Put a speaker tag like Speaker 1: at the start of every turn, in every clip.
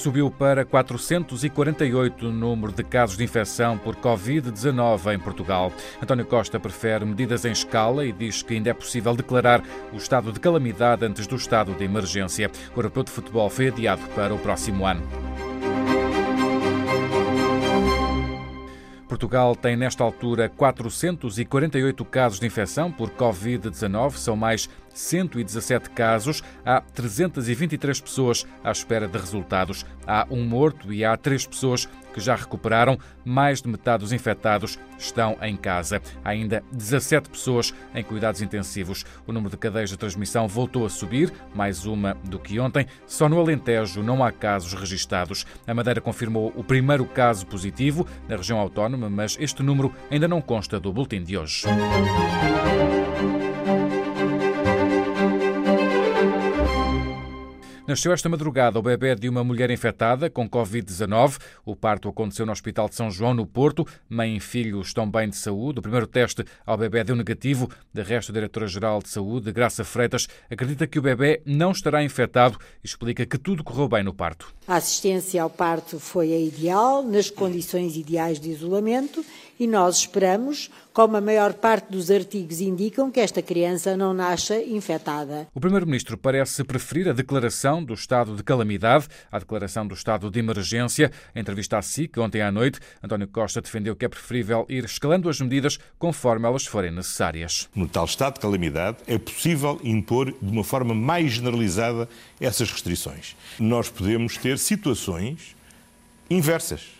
Speaker 1: Subiu para 448 o número de casos de infecção por Covid-19 em Portugal. António Costa prefere medidas em escala e diz que ainda é possível declarar o estado de calamidade antes do estado de emergência. O Europeu de Futebol foi adiado para o próximo ano. Portugal tem nesta altura 448 casos de infecção por Covid-19, são mais 117 casos, há 323 pessoas à espera de resultados. Há um morto e há três pessoas que já recuperaram. Mais de metade dos infectados estão em casa. Há ainda 17 pessoas em cuidados intensivos. O número de cadeias de transmissão voltou a subir, mais uma do que ontem. Só no Alentejo não há casos registados. A Madeira confirmou o primeiro caso positivo na região autónoma, mas este número ainda não consta do boletim de hoje. Nasceu esta madrugada o bebê de uma mulher infectada com Covid-19. O parto aconteceu no Hospital de São João, no Porto. Mãe e filho estão bem de saúde. O primeiro teste ao bebê deu negativo. De resto, a Diretora-Geral de Saúde, Graça Freitas, acredita que o bebê não estará infectado e explica que tudo correu bem no parto.
Speaker 2: A assistência ao parto foi a ideal, nas condições ideais de isolamento e nós esperamos, como a maior parte dos artigos indicam, que esta criança não nasça infectada.
Speaker 1: O Primeiro-Ministro parece preferir a declaração do estado de calamidade à declaração do estado de emergência. Em entrevista à SIC, ontem à noite, António Costa defendeu que é preferível ir escalando as medidas conforme elas forem necessárias.
Speaker 3: No tal estado de calamidade, é possível impor de uma forma mais generalizada essas restrições. Nós podemos ter situações inversas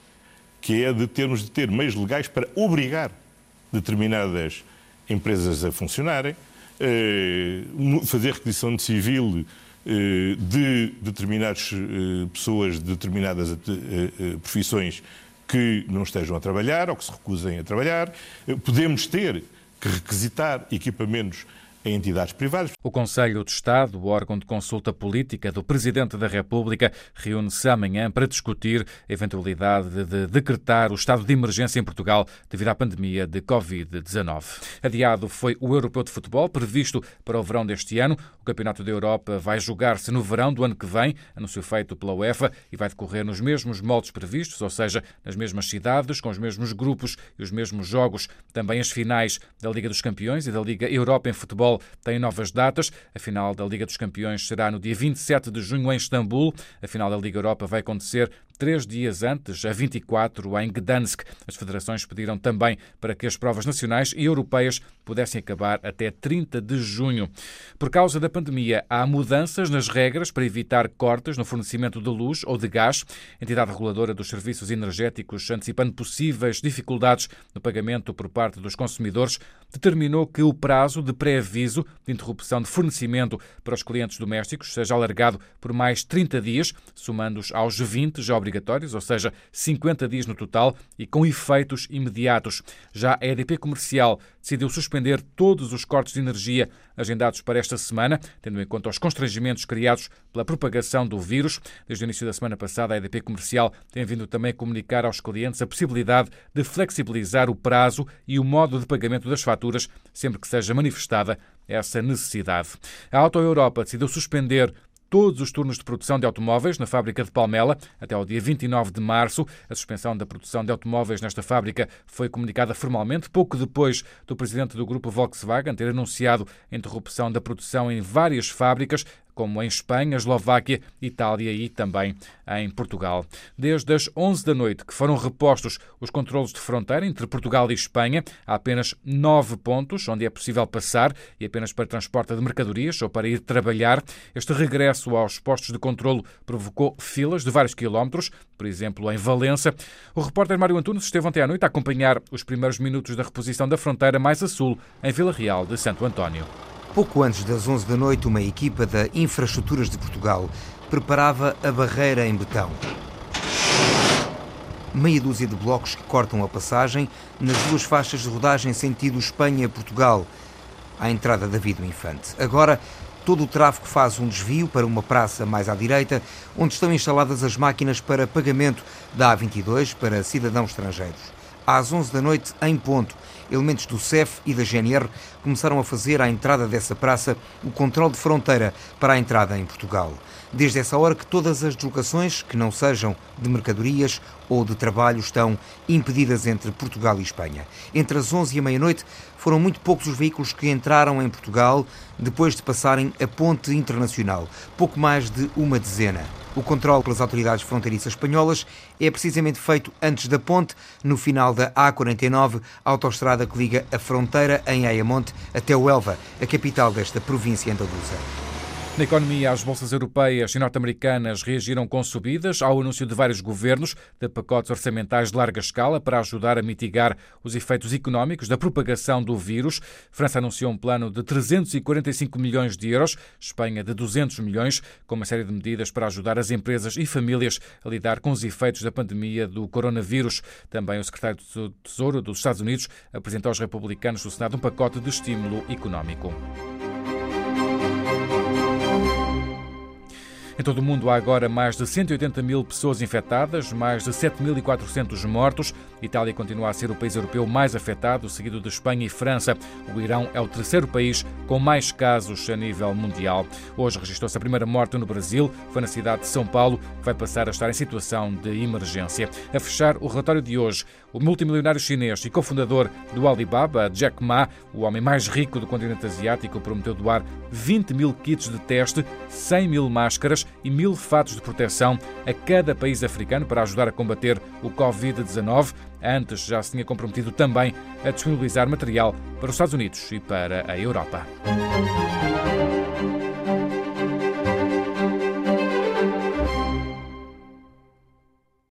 Speaker 3: que é de termos de ter meios legais para obrigar determinadas empresas a funcionarem, eh, fazer requisição de civil eh, de determinadas eh, pessoas de determinadas profissões que não estejam a trabalhar ou que se recusem a trabalhar. Podemos ter que requisitar equipamentos em entidades privadas.
Speaker 1: O Conselho de Estado, o órgão de consulta política do Presidente da República, reúne-se amanhã para discutir a eventualidade de decretar o estado de emergência em Portugal devido à pandemia de Covid-19. Adiado foi o Europeu de Futebol, previsto para o verão deste ano. O Campeonato da Europa vai jogar-se no verão do ano que vem, anúncio feito pela UEFA, e vai decorrer nos mesmos moldes previstos, ou seja, nas mesmas cidades, com os mesmos grupos e os mesmos jogos. Também as finais da Liga dos Campeões e da Liga Europa em Futebol futebol tem novas datas. A final da Liga dos Campeões será no dia 27 de junho em Istambul. A final da Liga Europa vai acontecer três dias antes, a 24, em Gdansk. As federações pediram também para que as provas nacionais e europeias pudessem acabar até 30 de junho. Por causa da pandemia, há mudanças nas regras para evitar cortes no fornecimento de luz ou de gás. A entidade reguladora dos serviços energéticos, antecipando possíveis dificuldades no pagamento por parte dos consumidores, determinou que o prazo de pré-aviso de interrupção de fornecimento para os clientes domésticos seja alargado por mais 30 dias, somando-os aos 20 já obrigatórios ou seja, 50 dias no total e com efeitos imediatos. Já a EDP Comercial decidiu suspender todos os cortes de energia agendados para esta semana, tendo em conta os constrangimentos criados pela propagação do vírus. Desde o início da semana passada, a EDP Comercial tem vindo também a comunicar aos clientes a possibilidade de flexibilizar o prazo e o modo de pagamento das faturas, sempre que seja manifestada essa necessidade. A Auto Europa decidiu suspender todos os turnos de produção de automóveis na fábrica de Palmela até ao dia 29 de março. A suspensão da produção de automóveis nesta fábrica foi comunicada formalmente pouco depois do presidente do grupo Volkswagen ter anunciado a interrupção da produção em várias fábricas como em Espanha, Eslováquia, Itália e também em Portugal. Desde as 11 da noite que foram repostos os controlos de fronteira entre Portugal e Espanha, há apenas nove pontos onde é possível passar e apenas para transporte de mercadorias ou para ir trabalhar. Este regresso aos postos de controlo provocou filas de vários quilómetros, por exemplo, em Valença. O repórter Mário Antunes esteve ontem à noite a acompanhar os primeiros minutos da reposição da fronteira mais a sul, em Vila Real de Santo António.
Speaker 4: Pouco antes das 11 da noite, uma equipa da Infraestruturas de Portugal preparava a barreira em betão. Meia dúzia de blocos que cortam a passagem nas duas faixas de rodagem sentido Espanha-Portugal, à entrada da Vida Infante. Agora, todo o tráfego faz um desvio para uma praça mais à direita, onde estão instaladas as máquinas para pagamento da A22 para cidadãos estrangeiros. Às 11 da noite, em ponto. Elementos do CEF e da GNR começaram a fazer à entrada dessa praça o controle de fronteira para a entrada em Portugal. Desde essa hora que todas as deslocações que não sejam de mercadorias ou de trabalho estão impedidas entre Portugal e Espanha. Entre as 11 e a meia-noite foram muito poucos os veículos que entraram em Portugal depois de passarem a ponte internacional, pouco mais de uma dezena. O controle pelas autoridades fronteiriças espanholas é precisamente feito antes da ponte, no final da A49, a autoestrada que liga a fronteira em Ayamonte até o Elva, a capital desta província andaluza.
Speaker 1: Na economia, as bolsas europeias e norte-americanas reagiram com subidas ao anúncio de vários governos de pacotes orçamentais de larga escala para ajudar a mitigar os efeitos económicos da propagação do vírus. França anunciou um plano de 345 milhões de euros, Espanha de 200 milhões, com uma série de medidas para ajudar as empresas e famílias a lidar com os efeitos da pandemia do coronavírus. Também o secretário do Tesouro dos Estados Unidos apresentou aos republicanos do Senado um pacote de estímulo económico. Em todo o mundo há agora mais de 180 mil pessoas infectadas, mais de 7.400 mortos. Itália continua a ser o país europeu mais afetado, seguido de Espanha e França. O Irão é o terceiro país com mais casos a nível mundial. Hoje registrou-se a primeira morte no Brasil, foi na cidade de São Paulo, que vai passar a estar em situação de emergência. A fechar o relatório de hoje, o multimilionário chinês e cofundador do Alibaba, Jack Ma, o homem mais rico do continente asiático, prometeu doar 20 mil kits de teste, 100 mil máscaras e mil fatos de proteção a cada país africano para ajudar a combater o Covid-19. Antes já se tinha comprometido também a disponibilizar material para os Estados Unidos e para a Europa.